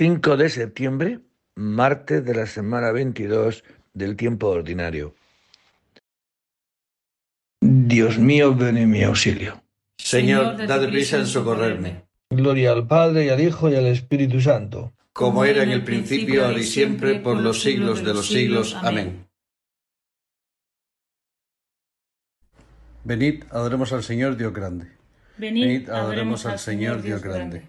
5 de septiembre, martes de la semana 22 del tiempo ordinario. Dios mío, ven en mi auxilio. Señor, dad prisa en socorrerme. Gloria al Padre y al Hijo y al Espíritu Santo. Como era en el principio, ahora y siempre, por los siglos de los siglos. Amén. Venid, adoremos al Señor Dios grande. Venid, adoremos al Señor Dios grande.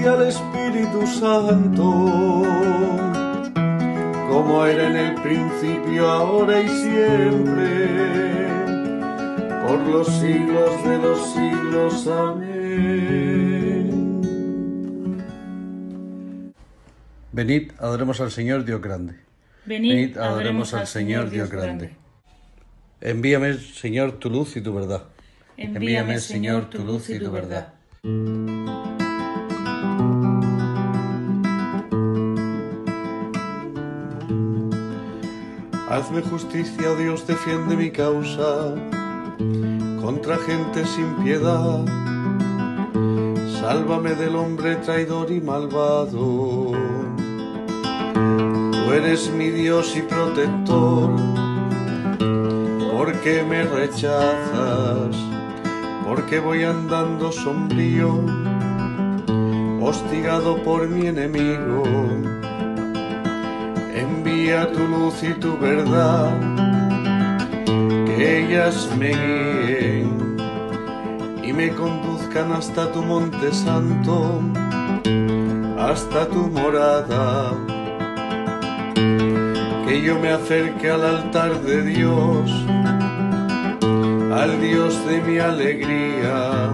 y al Espíritu Santo, como era en el principio, ahora y siempre por los siglos de los siglos. Amén. Venid, adoremos al Señor Dios grande. Venid, adoremos al Señor Dios grande. Envíame, Señor, tu luz y tu verdad. Envíame, Señor, tu luz y tu verdad. Hazme justicia, oh Dios, defiende mi causa contra gente sin piedad. Sálvame del hombre traidor y malvado. Tú eres mi Dios y protector. ¿Por qué me rechazas? Porque voy andando sombrío, hostigado por mi enemigo. Envía tu luz y tu verdad ellas me guíen y me conduzcan hasta tu monte santo, hasta tu morada. Que yo me acerque al altar de Dios, al Dios de mi alegría,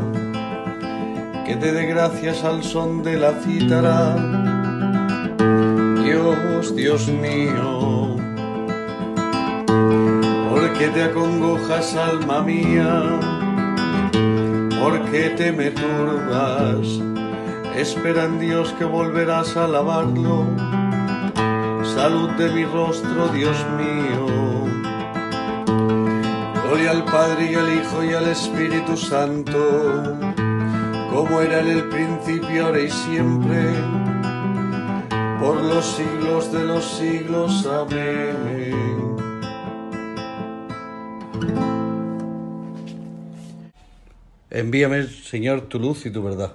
que te dé gracias al son de la cítara. Dios, mío qué te acongojas, alma mía? ¿Por qué te me turbas? Espera en Dios que volverás a alabarlo. Salud de mi rostro, Dios mío. Gloria al Padre y al Hijo y al Espíritu Santo, como era en el principio, ahora y siempre, por los siglos de los siglos. Amén. Envíame, Señor, tu luz y tu verdad.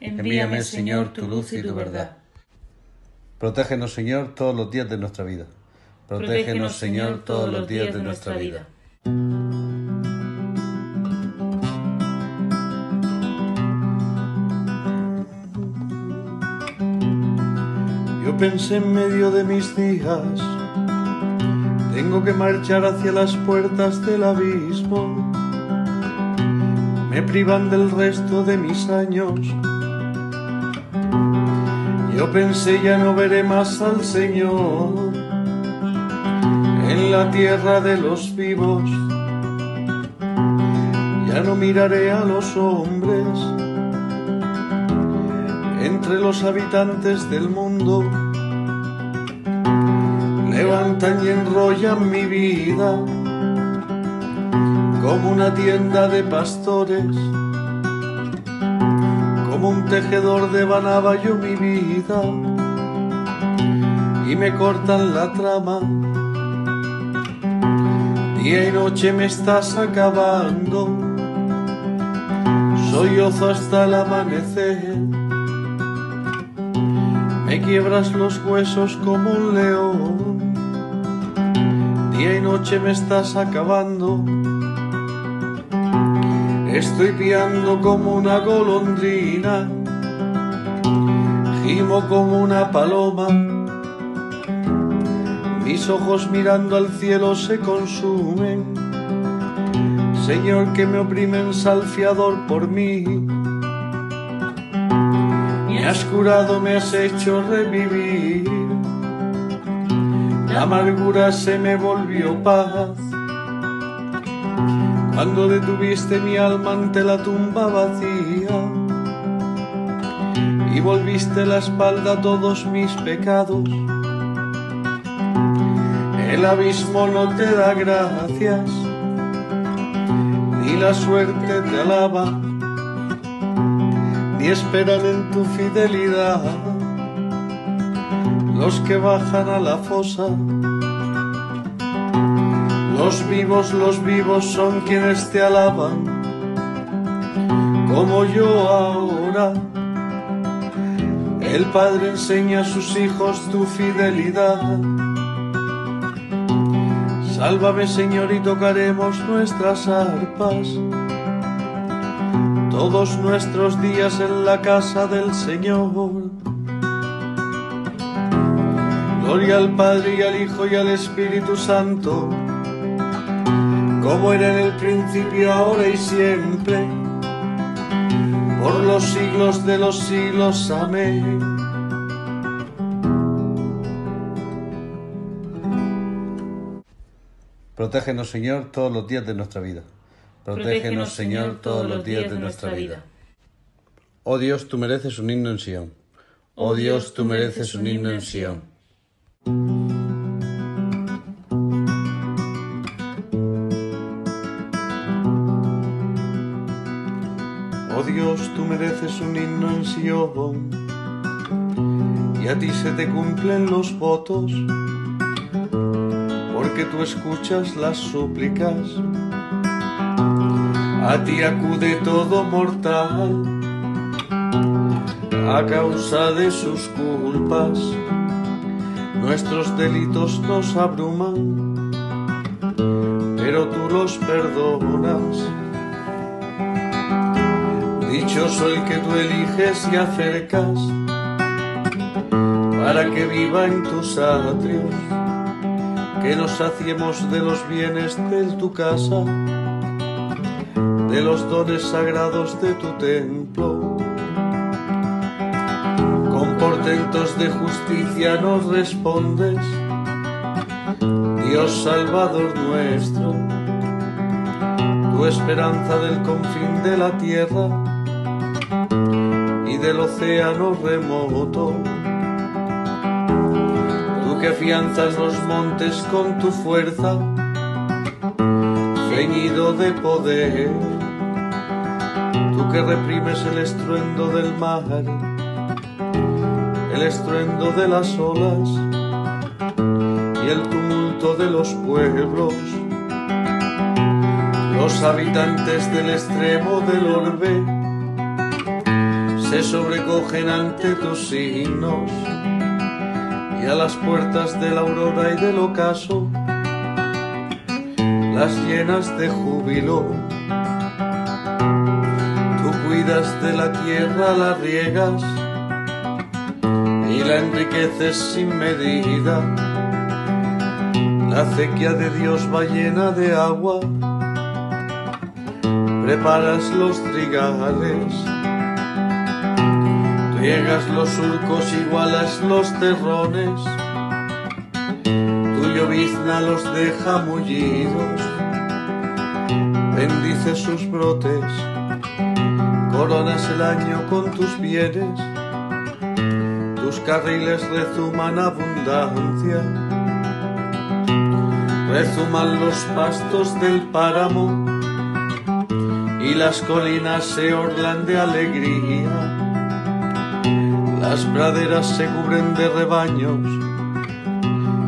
Envíame, Señor, tu luz y tu verdad. Protégenos, Señor, todos los días de nuestra vida. Protégenos, Señor, todos los días de nuestra vida. Pensé en medio de mis días, tengo que marchar hacia las puertas del abismo. Me privan del resto de mis años. Yo pensé ya no veré más al Señor en la tierra de los vivos. Ya no miraré a los hombres entre los habitantes del mundo. Levantan y enrollan mi vida como una tienda de pastores, como un tejedor de yo mi vida y me cortan la trama. Día y noche me estás acabando, soy ozo hasta el amanecer me quiebras los huesos como un león. Y noche me estás acabando. Estoy piando como una golondrina. Gimo como una paloma. Mis ojos mirando al cielo se consumen. Señor, que me oprimen salfiador por mí has curado, me has hecho revivir. La amargura se me volvió paz. Cuando detuviste mi alma ante la tumba vacía y volviste la espalda a todos mis pecados. El abismo no te da gracias, ni la suerte te alaba ni esperan en tu fidelidad los que bajan a la fosa. Los vivos, los vivos son quienes te alaban, como yo ahora. El Padre enseña a sus hijos tu fidelidad. Sálvame Señor y tocaremos nuestras arpas todos nuestros días en la casa del Señor. Gloria al Padre y al Hijo y al Espíritu Santo, como era en el principio, ahora y siempre, por los siglos de los siglos. Amén. Protégenos, Señor, todos los días de nuestra vida. Protégenos, Señor, todos los días de nuestra vida. Oh Dios, tú mereces un himno en Sion. Oh Dios, tú mereces un himno en Sion. Oh Dios, tú mereces un himno en. Y a ti se te cumplen los votos, porque tú escuchas las súplicas a ti acude todo mortal a causa de sus culpas. Nuestros delitos nos abruman, pero tú los perdonas. Dichoso el que tú eliges y acercas para que viva en tus atrios, que nos saciemos de los bienes de tu casa de los dones sagrados de tu templo. Con portentos de justicia nos respondes, Dios Salvador nuestro, tu esperanza del confín de la tierra y del océano remoto. Tú que afianzas los montes con tu fuerza, ceñido de poder tú que reprimes el estruendo del mar, el estruendo de las olas y el tumulto de los pueblos, los habitantes del extremo del orbe se sobrecogen ante tus signos y a las puertas de la aurora y del ocaso las llenas de júbilo. De la tierra, la riegas la enriqueces sin medida. La acequia de Dios va llena de agua, preparas los trigales, riegas los surcos, igualas los terrones, tu llovizna los deja mullidos, bendice sus brotes, coronas el año con tus bienes tus carriles rezuman abundancia, rezuman los pastos del páramo y las colinas se orlan de alegría, las praderas se cubren de rebaños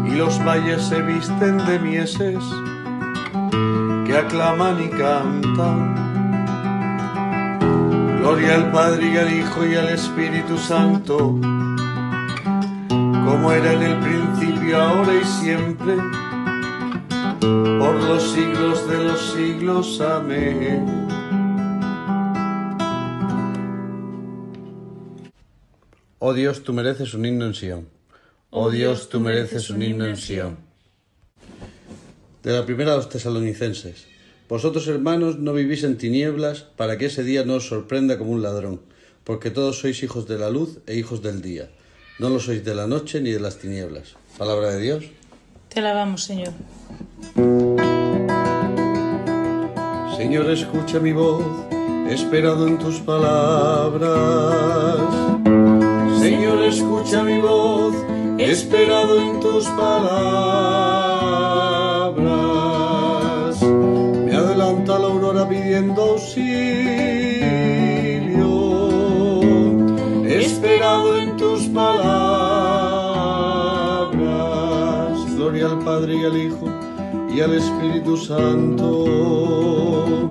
y los valles se visten de mieses que aclaman y cantan. Gloria al Padre y al Hijo y al Espíritu Santo como era en el principio, ahora y siempre, por los siglos de los siglos. Amén. Oh Dios, tú mereces un himno en Sion. Oh Dios, tú mereces un himno en Sion. De la primera a los tesalonicenses. Vosotros, hermanos, no vivís en tinieblas para que ese día no os sorprenda como un ladrón, porque todos sois hijos de la luz e hijos del día. No lo sois de la noche ni de las tinieblas. Palabra de Dios. Te alabamos, Señor. Señor, escucha mi voz, esperado en tus palabras. Señor, escucha mi voz, esperado en tus palabras. Me adelanta la aurora pidiendo auxilio. Y al Hijo y al Espíritu Santo.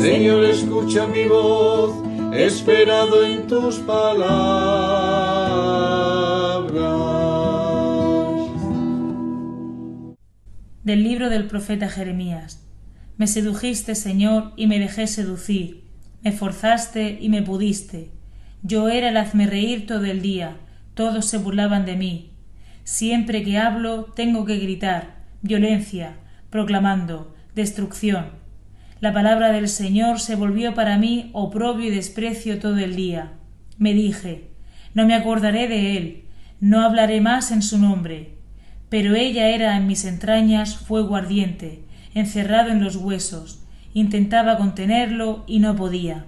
Señor, escucha mi voz, esperado en tus palabras. Del libro del profeta Jeremías. Me sedujiste, Señor, y me dejé seducir. Me forzaste y me pudiste. Yo era el hazme reír todo el día. Todos se burlaban de mí. Siempre que hablo tengo que gritar violencia, proclamando destrucción. La palabra del Señor se volvió para mí oprobio y desprecio todo el día. Me dije no me acordaré de él, no hablaré más en su nombre. Pero ella era en mis entrañas fuego ardiente, encerrado en los huesos. Intentaba contenerlo y no podía.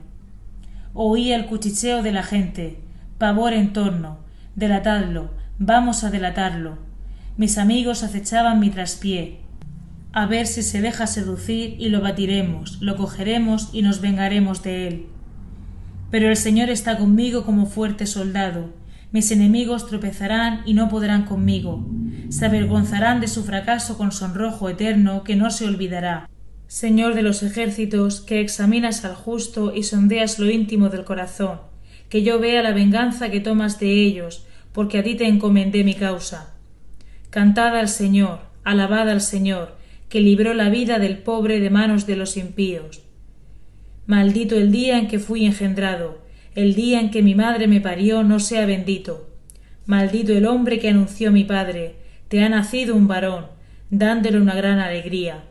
Oía el cuchicheo de la gente, pavor en torno, delatadlo, vamos a delatarlo. Mis amigos acechaban mi traspié, a ver si se deja seducir y lo batiremos, lo cogeremos y nos vengaremos de él. Pero el Señor está conmigo como fuerte soldado. Mis enemigos tropezarán y no podrán conmigo. Se avergonzarán de su fracaso con sonrojo eterno que no se olvidará. Señor de los ejércitos, que examinas al justo y sondeas lo íntimo del corazón, que yo vea la venganza que tomas de ellos, porque a ti te encomendé mi causa. Cantad al Señor, alabad al Señor, que libró la vida del pobre de manos de los impíos. Maldito el día en que fui engendrado, el día en que mi madre me parió no sea bendito. Maldito el hombre que anunció mi padre, te ha nacido un varón, dándole una gran alegría.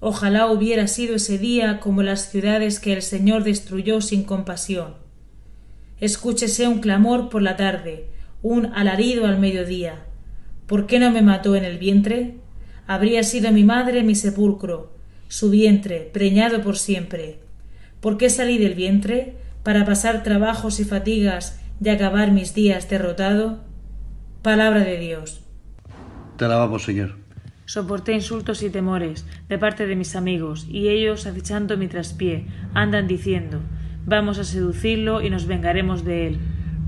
Ojalá hubiera sido ese día como las ciudades que el Señor destruyó sin compasión. Escúchese un clamor por la tarde, un alarido al mediodía. ¿Por qué no me mató en el vientre? Habría sido mi madre mi sepulcro, su vientre, preñado por siempre. ¿Por qué salí del vientre? ¿Para pasar trabajos y fatigas y acabar mis días derrotado? Palabra de Dios. Te alabamos, Señor. Soporté insultos y temores de parte de mis amigos, y ellos, acechando mi traspié, andan diciendo Vamos a seducirlo y nos vengaremos de él.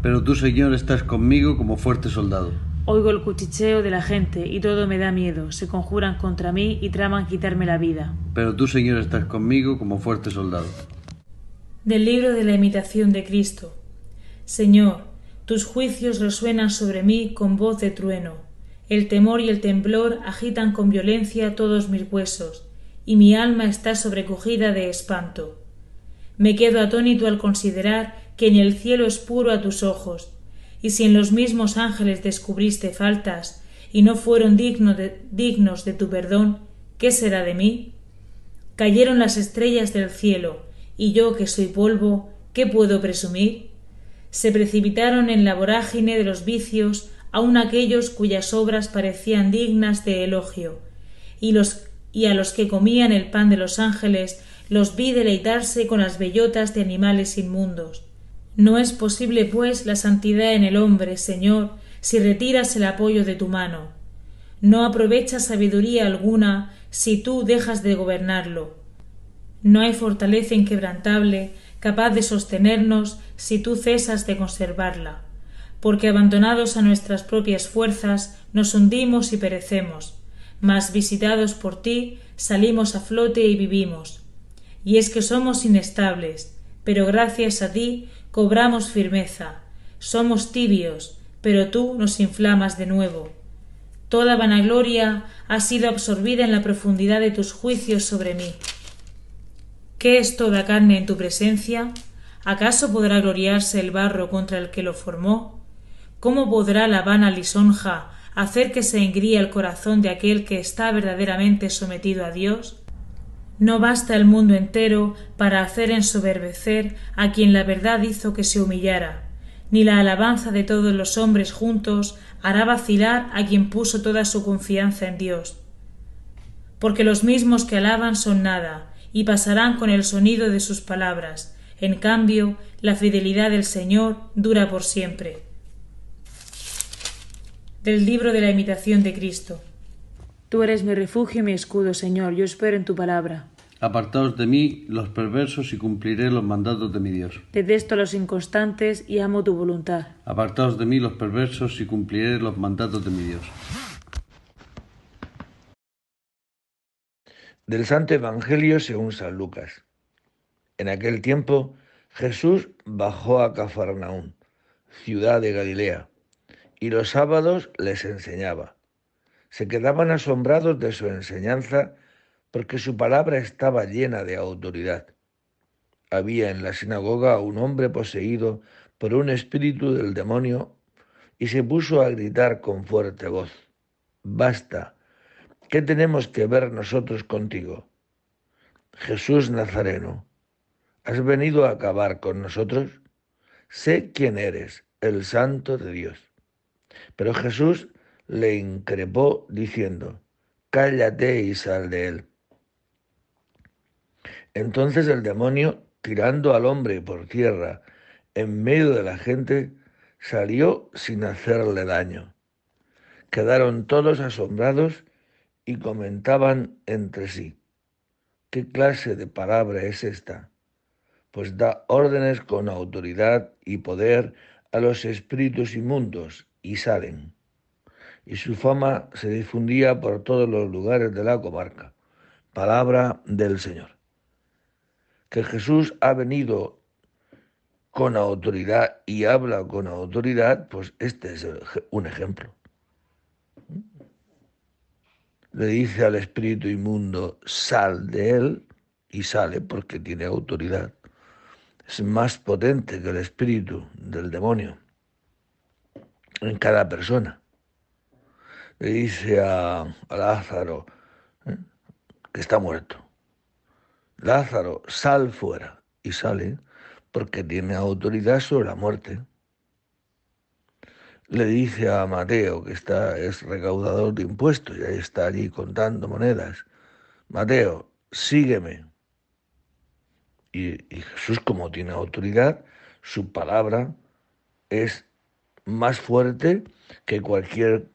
Pero tú, Señor, estás conmigo como fuerte soldado. Oigo el cuchicheo de la gente y todo me da miedo. Se conjuran contra mí y traman quitarme la vida. Pero tú, Señor, estás conmigo como fuerte soldado. Del libro de la imitación de Cristo. Señor, tus juicios resuenan sobre mí con voz de trueno. El temor y el temblor agitan con violencia todos mis huesos, y mi alma está sobrecogida de espanto. Me quedo atónito al considerar que ni el cielo es puro a tus ojos, y si en los mismos ángeles descubriste faltas y no fueron dignos de tu perdón, ¿qué será de mí? Cayeron las estrellas del cielo, y yo que soy polvo, ¿qué puedo presumir? Se precipitaron en la vorágine de los vicios aun aquellos cuyas obras parecían dignas de elogio, y, los, y a los que comían el pan de los ángeles los vi deleitarse con las bellotas de animales inmundos. No es posible, pues, la santidad en el hombre, Señor, si retiras el apoyo de tu mano. No aprovecha sabiduría alguna si tú dejas de gobernarlo. No hay fortaleza inquebrantable capaz de sostenernos si tú cesas de conservarla, porque abandonados a nuestras propias fuerzas nos hundimos y perecemos, mas visitados por ti salimos a flote y vivimos. Y es que somos inestables, pero gracias a ti cobramos firmeza, somos tibios, pero tú nos inflamas de nuevo. Toda vanagloria ha sido absorbida en la profundidad de tus juicios sobre mí. ¿Qué es toda carne en tu presencia? ¿Acaso podrá gloriarse el barro contra el que lo formó? ¿Cómo podrá la vana lisonja hacer que se engríe el corazón de aquel que está verdaderamente sometido a Dios? No basta el mundo entero para hacer ensoberbecer a quien la verdad hizo que se humillara, ni la alabanza de todos los hombres juntos hará vacilar a quien puso toda su confianza en Dios. Porque los mismos que alaban son nada, y pasarán con el sonido de sus palabras. En cambio, la fidelidad del Señor dura por siempre. Del libro de la imitación de Cristo. Tú eres mi refugio y mi escudo, Señor, yo espero en tu palabra. Apartaos de mí los perversos y cumpliré los mandatos de mi Dios. Detesto a los inconstantes y amo tu voluntad. Apartaos de mí los perversos y cumpliré los mandatos de mi Dios. Del Santo Evangelio según San Lucas. En aquel tiempo Jesús bajó a Cafarnaún, ciudad de Galilea, y los sábados les enseñaba se quedaban asombrados de su enseñanza porque su palabra estaba llena de autoridad. Había en la sinagoga un hombre poseído por un espíritu del demonio y se puso a gritar con fuerte voz, Basta, ¿qué tenemos que ver nosotros contigo? Jesús Nazareno, ¿has venido a acabar con nosotros? Sé quién eres, el santo de Dios. Pero Jesús le increpó diciendo, Cállate y sal de él. Entonces el demonio, tirando al hombre por tierra en medio de la gente, salió sin hacerle daño. Quedaron todos asombrados y comentaban entre sí, ¿qué clase de palabra es esta? Pues da órdenes con autoridad y poder a los espíritus inmundos y salen y su fama se difundía por todos los lugares de la comarca. Palabra del Señor. Que Jesús ha venido con autoridad y habla con autoridad, pues este es un ejemplo. Le dice al espíritu inmundo, sal de él, y sale porque tiene autoridad. Es más potente que el espíritu del demonio en cada persona le dice a, Lázaro ¿eh? que está muerto. Lázaro, sal fuera. Y sale porque tiene autoridad sobre la muerte. Le dice a Mateo, que está, es recaudador de impuestos y está allí contando monedas, Mateo, sígueme. y Jesús, como tiene autoridad, su palabra es más fuerte que cualquier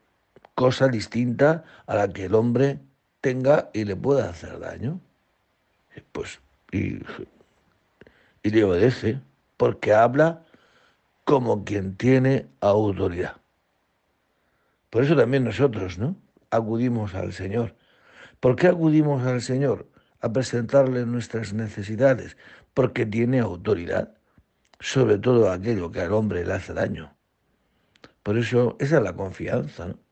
cosa distinta a la que el hombre tenga y le pueda hacer daño. Pues, y, le obedece, porque habla como quien tiene autoridad. Por eso también nosotros, ¿no? Acudimos al Señor. ¿Por qué acudimos al Señor? A presentarle nuestras necesidades, porque tiene autoridad sobre todo aquello que al hombre le hace daño. Por eso esa es la confianza, ¿no?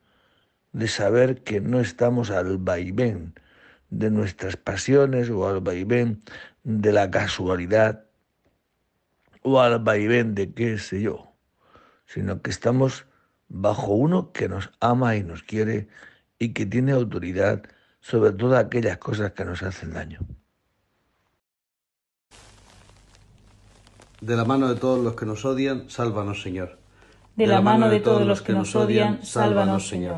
De saber que no estamos al vaivén de nuestras pasiones o al vaivén de la casualidad o al vaivén de qué sé yo, sino que estamos bajo uno que nos ama y nos quiere y que tiene autoridad sobre todas aquellas cosas que nos hacen daño. De la mano de todos los que nos odian, sálvanos, Señor. De la mano de todos los que nos odian, sálvanos, Señor.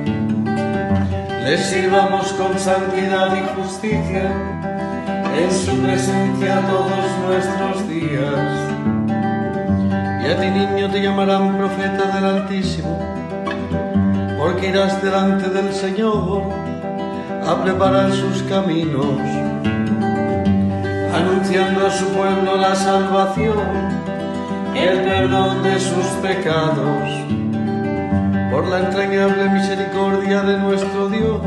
les sirvamos con santidad y justicia en su presencia todos nuestros días. Y a ti niño te llamarán profeta del Altísimo, porque irás delante del Señor a preparar sus caminos, anunciando a su pueblo la salvación, el perdón de sus pecados por la entrañable misericordia de nuestro Dios,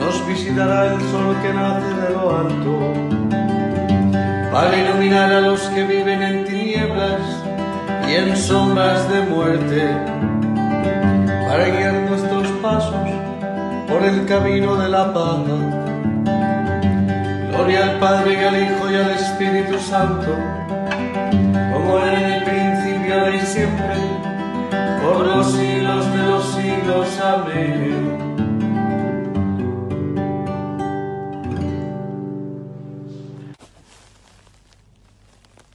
nos visitará el sol que nace de lo alto, para iluminar a los que viven en tinieblas y en sombras de muerte, para guiar nuestros pasos por el camino de la paz. Gloria al Padre y al Hijo y al Espíritu Santo, como era en el principio y siempre por los siglos de los siglos. Amén.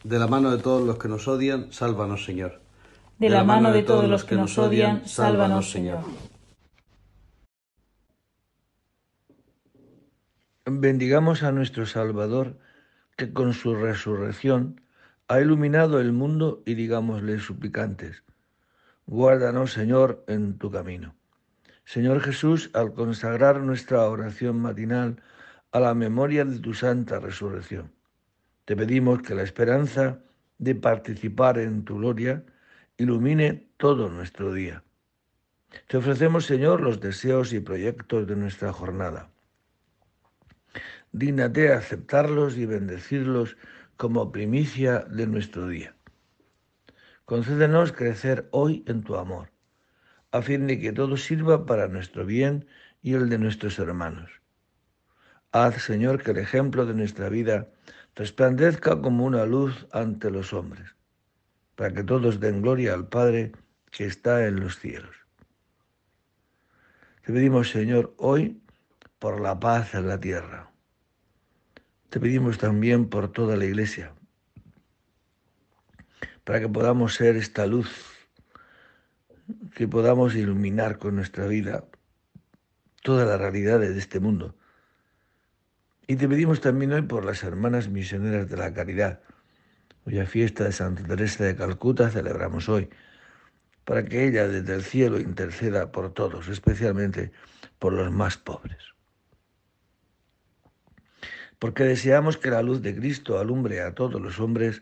De la mano de todos los que nos odian, sálvanos, Señor. De la mano de todos los que nos odian, sálvanos, Señor. Bendigamos a nuestro Salvador, que con su resurrección ha iluminado el mundo y digámosle suplicantes Guárdanos, Señor, en tu camino. Señor Jesús, al consagrar nuestra oración matinal a la memoria de tu santa resurrección, te pedimos que la esperanza de participar en tu gloria ilumine todo nuestro día. Te ofrecemos, Señor, los deseos y proyectos de nuestra jornada. Dígnate aceptarlos y bendecirlos como primicia de nuestro día. Concédenos crecer hoy en tu amor, a fin de que todo sirva para nuestro bien y el de nuestros hermanos. Haz, Señor, que el ejemplo de nuestra vida resplandezca como una luz ante los hombres, para que todos den gloria al Padre que está en los cielos. Te pedimos, Señor, hoy por la paz en la tierra. Te pedimos también por toda la Iglesia, para que podamos ser esta luz, que podamos iluminar con nuestra vida todas las realidades de este mundo. Y te pedimos también hoy por las hermanas misioneras de la caridad, cuya fiesta de Santa Teresa de Calcuta celebramos hoy, para que ella desde el cielo interceda por todos, especialmente por los más pobres. Porque deseamos que la luz de Cristo alumbre a todos los hombres,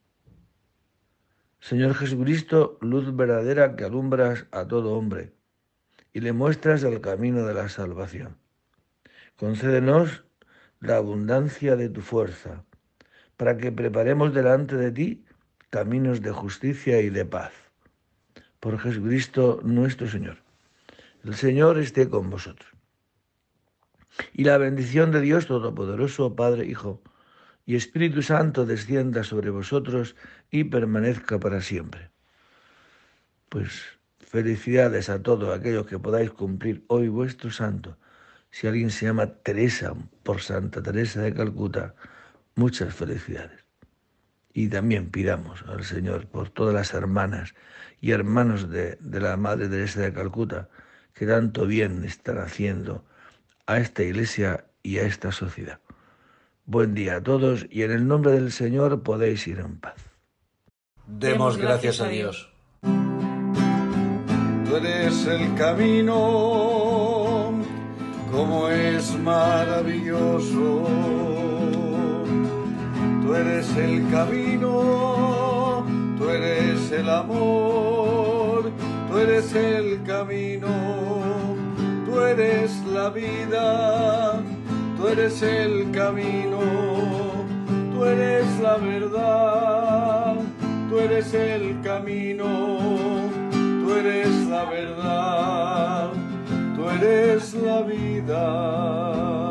Señor Jesucristo, luz verdadera que alumbras a todo hombre y le muestras el camino de la salvación. Concédenos la abundancia de tu fuerza, para que preparemos delante de ti caminos de justicia y de paz. por Jesucristo nuestro Señor. El Señor esté con vosotros. Y la bendición de Dios Todopoderoso, Padre, Hijo y Espíritu Santo descienda sobre vosotros y permanezca para siempre. Pues felicidades a todos aquellos que podáis cumplir hoy vuestro santo. Si alguien se llama Teresa, por Santa Teresa de Calcuta, muchas felicidades. Y también pidamos al Señor por todas las hermanas y hermanos de, de la Madre Teresa de Calcuta que tanto bien están haciendo a esta iglesia y a esta sociedad. Buen día a todos y en el nombre del Señor podéis ir en paz. Demos gracias a Dios. Tú eres el camino, como es maravilloso. Tú eres el camino, tú eres el amor, tú eres el camino, tú eres la vida Tú eres el camino, tú eres la verdad, tú eres el camino, tú eres la verdad, tú eres la vida.